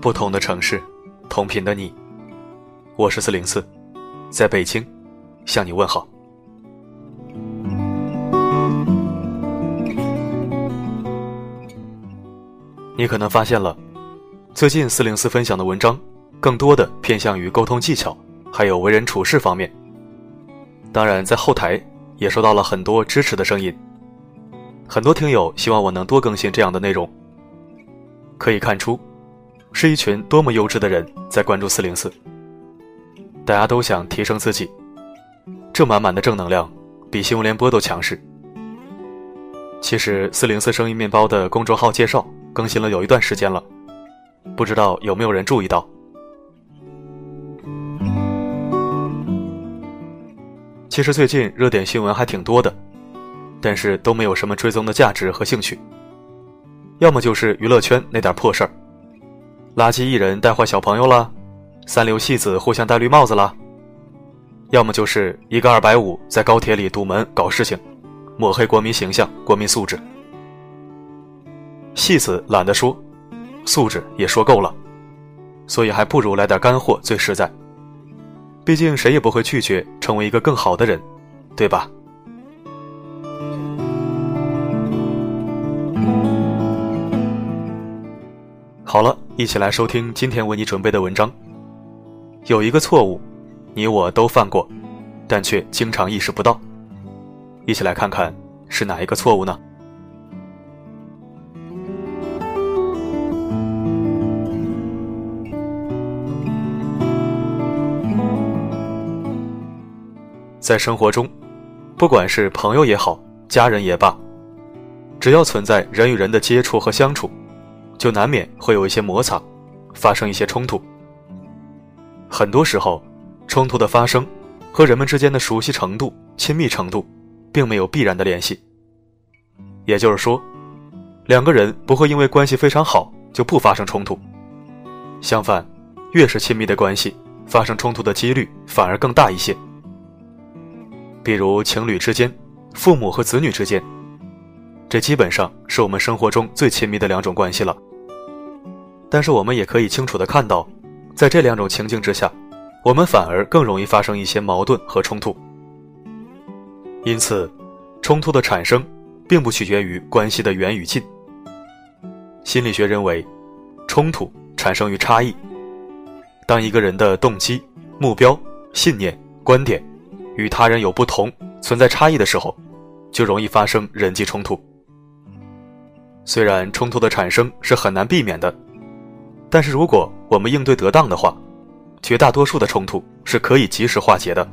不同的城市，同频的你，我是四零四，在北京向你问好。你可能发现了，最近四零四分享的文章，更多的偏向于沟通技巧，还有为人处事方面。当然，在后台也收到了很多支持的声音，很多听友希望我能多更新这样的内容。可以看出，是一群多么优质的人在关注四零四。大家都想提升自己，这满满的正能量，比新闻联播都强势。其实，四零四声音面包的公众号介绍更新了有一段时间了，不知道有没有人注意到？其实最近热点新闻还挺多的，但是都没有什么追踪的价值和兴趣。要么就是娱乐圈那点破事儿，垃圾艺人带坏小朋友了，三流戏子互相戴绿帽子了；要么就是一个二百五在高铁里堵门搞事情，抹黑国民形象、国民素质。戏子懒得说，素质也说够了，所以还不如来点干货最实在。毕竟谁也不会拒绝成为一个更好的人，对吧？好了，一起来收听今天为你准备的文章。有一个错误，你我都犯过，但却经常意识不到。一起来看看是哪一个错误呢？在生活中，不管是朋友也好，家人也罢，只要存在人与人的接触和相处，就难免会有一些摩擦，发生一些冲突。很多时候，冲突的发生和人们之间的熟悉程度、亲密程度，并没有必然的联系。也就是说，两个人不会因为关系非常好就不发生冲突。相反，越是亲密的关系，发生冲突的几率反而更大一些。比如情侣之间，父母和子女之间，这基本上是我们生活中最亲密的两种关系了。但是我们也可以清楚的看到，在这两种情境之下，我们反而更容易发生一些矛盾和冲突。因此，冲突的产生，并不取决于关系的远与近。心理学认为，冲突产生于差异。当一个人的动机、目标、信念、观点。与他人有不同、存在差异的时候，就容易发生人际冲突。虽然冲突的产生是很难避免的，但是如果我们应对得当的话，绝大多数的冲突是可以及时化解的。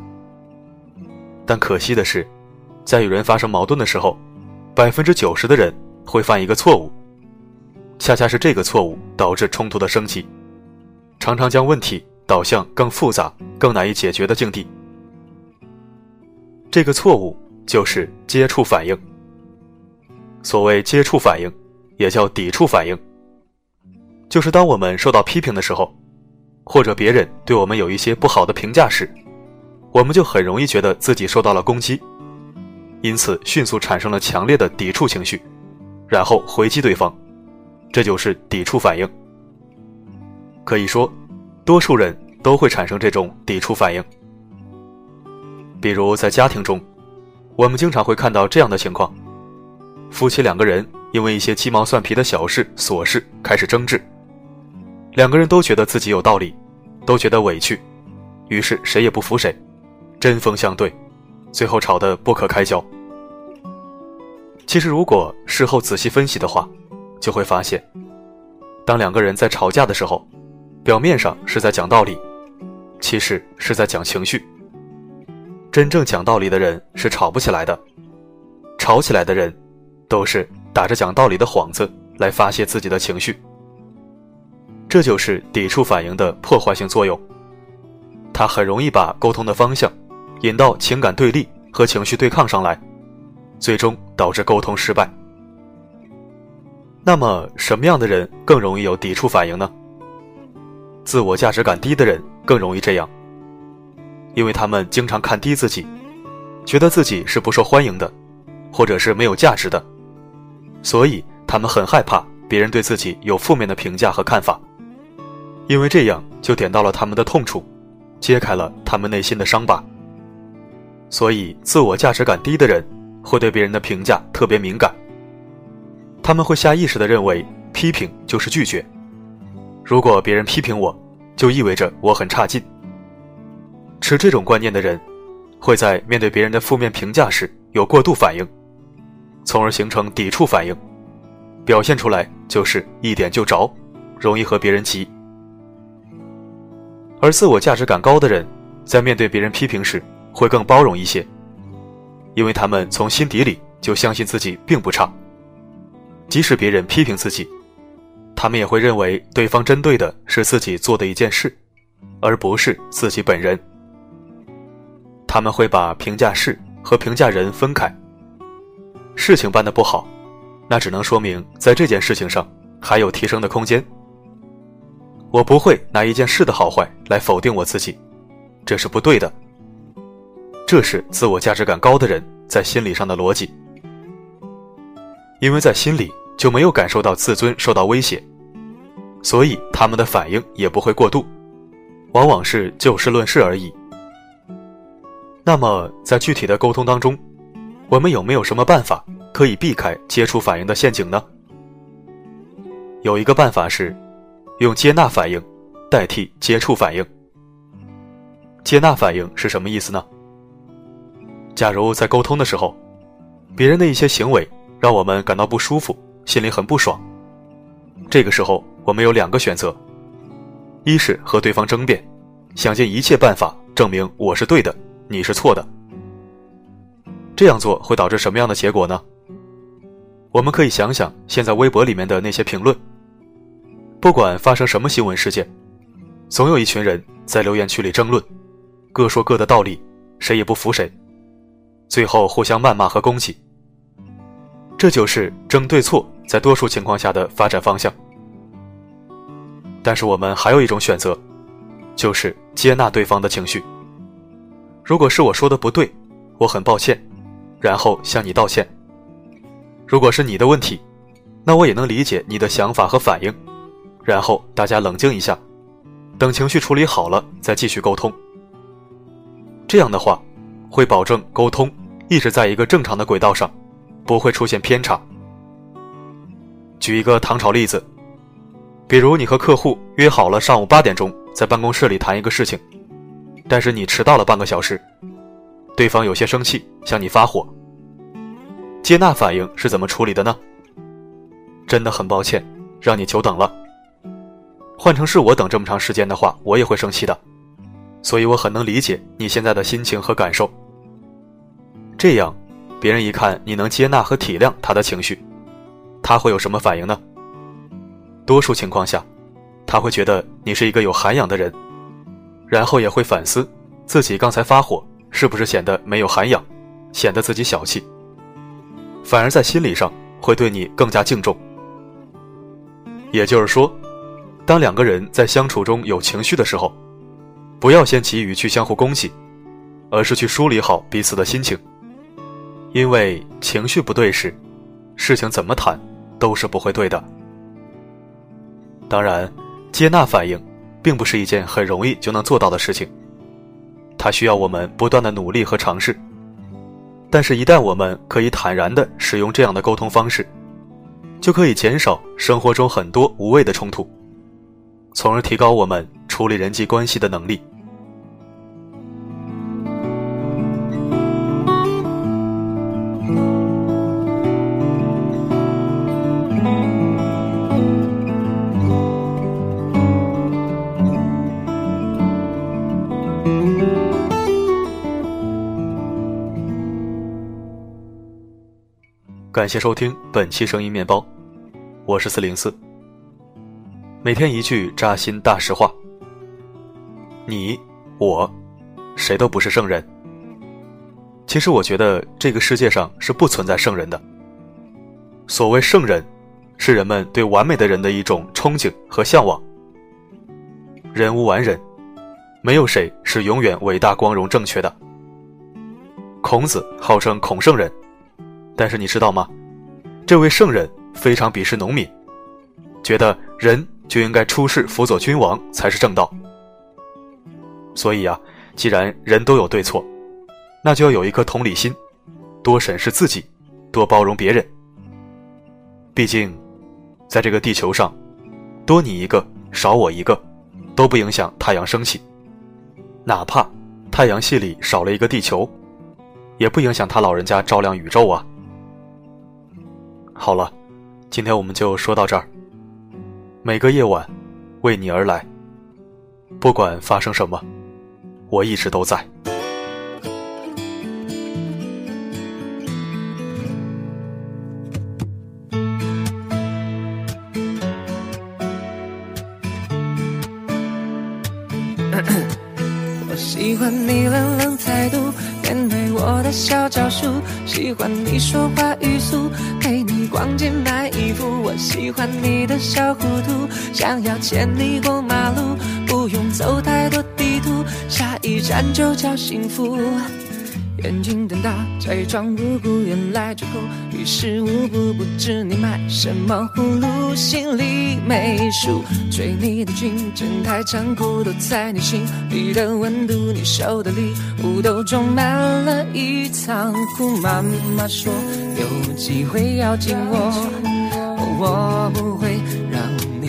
但可惜的是，在与人发生矛盾的时候，百分之九十的人会犯一个错误，恰恰是这个错误导致冲突的升级，常常将问题导向更复杂、更难以解决的境地。这个错误就是接触反应。所谓接触反应，也叫抵触反应，就是当我们受到批评的时候，或者别人对我们有一些不好的评价时，我们就很容易觉得自己受到了攻击，因此迅速产生了强烈的抵触情绪，然后回击对方，这就是抵触反应。可以说，多数人都会产生这种抵触反应。比如在家庭中，我们经常会看到这样的情况：夫妻两个人因为一些鸡毛蒜皮的小事琐事开始争执，两个人都觉得自己有道理，都觉得委屈，于是谁也不服谁，针锋相对，最后吵得不可开交。其实，如果事后仔细分析的话，就会发现，当两个人在吵架的时候，表面上是在讲道理，其实是在讲情绪。真正讲道理的人是吵不起来的，吵起来的人，都是打着讲道理的幌子来发泄自己的情绪。这就是抵触反应的破坏性作用，它很容易把沟通的方向引到情感对立和情绪对抗上来，最终导致沟通失败。那么，什么样的人更容易有抵触反应呢？自我价值感低的人更容易这样。因为他们经常看低自己，觉得自己是不受欢迎的，或者是没有价值的，所以他们很害怕别人对自己有负面的评价和看法，因为这样就点到了他们的痛处，揭开了他们内心的伤疤。所以，自我价值感低的人会对别人的评价特别敏感。他们会下意识地认为批评就是拒绝，如果别人批评我，就意味着我很差劲。持这种观念的人，会在面对别人的负面评价时有过度反应，从而形成抵触反应，表现出来就是一点就着，容易和别人急。而自我价值感高的人，在面对别人批评时，会更包容一些，因为他们从心底里就相信自己并不差。即使别人批评自己，他们也会认为对方针对的是自己做的一件事，而不是自己本人。他们会把评价事和评价人分开。事情办得不好，那只能说明在这件事情上还有提升的空间。我不会拿一件事的好坏来否定我自己，这是不对的。这是自我价值感高的人在心理上的逻辑，因为在心里就没有感受到自尊受到威胁，所以他们的反应也不会过度，往往是就事论事而已。那么在具体的沟通当中，我们有没有什么办法可以避开接触反应的陷阱呢？有一个办法是，用接纳反应代替接触反应。接纳反应是什么意思呢？假如在沟通的时候，别人的一些行为让我们感到不舒服，心里很不爽。这个时候，我们有两个选择：一是和对方争辩，想尽一切办法证明我是对的，你是错的。这样做会导致什么样的结果呢？我们可以想想现在微博里面的那些评论，不管发生什么新闻事件，总有一群人在留言区里争论，各说各的道理，谁也不服谁。最后互相谩骂和攻击，这就是争对错在多数情况下的发展方向。但是我们还有一种选择，就是接纳对方的情绪。如果是我说的不对，我很抱歉，然后向你道歉。如果是你的问题，那我也能理解你的想法和反应，然后大家冷静一下，等情绪处理好了再继续沟通。这样的话。会保证沟通一直在一个正常的轨道上，不会出现偏差。举一个唐朝例子，比如你和客户约好了上午八点钟在办公室里谈一个事情，但是你迟到了半个小时，对方有些生气，向你发火。接纳反应是怎么处理的呢？真的很抱歉，让你久等了。换成是我等这么长时间的话，我也会生气的。所以我很能理解你现在的心情和感受。这样，别人一看你能接纳和体谅他的情绪，他会有什么反应呢？多数情况下，他会觉得你是一个有涵养的人，然后也会反思自己刚才发火是不是显得没有涵养，显得自己小气，反而在心理上会对你更加敬重。也就是说，当两个人在相处中有情绪的时候。不要先急于去相互攻击，而是去梳理好彼此的心情。因为情绪不对时，事情怎么谈都是不会对的。当然，接纳反应并不是一件很容易就能做到的事情，它需要我们不断的努力和尝试。但是，一旦我们可以坦然的使用这样的沟通方式，就可以减少生活中很多无谓的冲突，从而提高我们。处理人际关系的能力。感谢收听本期声音面包，我是四零四。每天一句扎心大实话。你，我，谁都不是圣人。其实我觉得这个世界上是不存在圣人的。所谓圣人，是人们对完美的人的一种憧憬和向往。人无完人，没有谁是永远伟大、光荣、正确的。孔子号称孔圣人，但是你知道吗？这位圣人非常鄙视农民，觉得人就应该出仕辅佐君王才是正道。所以啊，既然人都有对错，那就要有一颗同理心，多审视自己，多包容别人。毕竟，在这个地球上，多你一个少我一个，都不影响太阳升起。哪怕太阳系里少了一个地球，也不影响他老人家照亮宇宙啊。好了，今天我们就说到这儿。每个夜晚，为你而来。不管发生什么，我一直都在。我喜欢你冷冷态度，面对我的小招数。喜欢你说话语速，陪逛街买衣服。我喜欢你的小糊涂，想要牵你过马路，不用走太多地图，下一站就叫幸福。眼睛瞪大，假装无辜，原来最后于事无补。不知你买什么葫芦，心里没数。追你的劲真太残酷，都在你心里的温度。你收的礼物都装满了一仓库。妈妈说有机会要紧握，我不会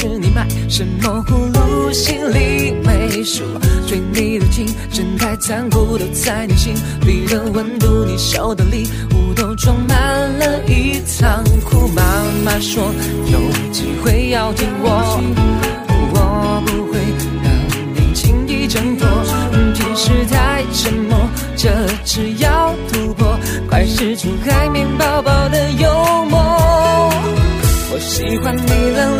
是你买什么葫芦，心里没数。追你的劲真太残酷，都在你心里的温度。你收的礼物都装满了一仓库。妈妈说有机会要听我，我不会让你轻易挣脱。平时太沉默，这次要突破，快使出海绵宝宝的幽默。我喜欢你冷，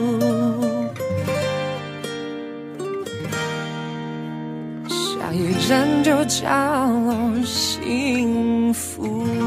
就叫幸福。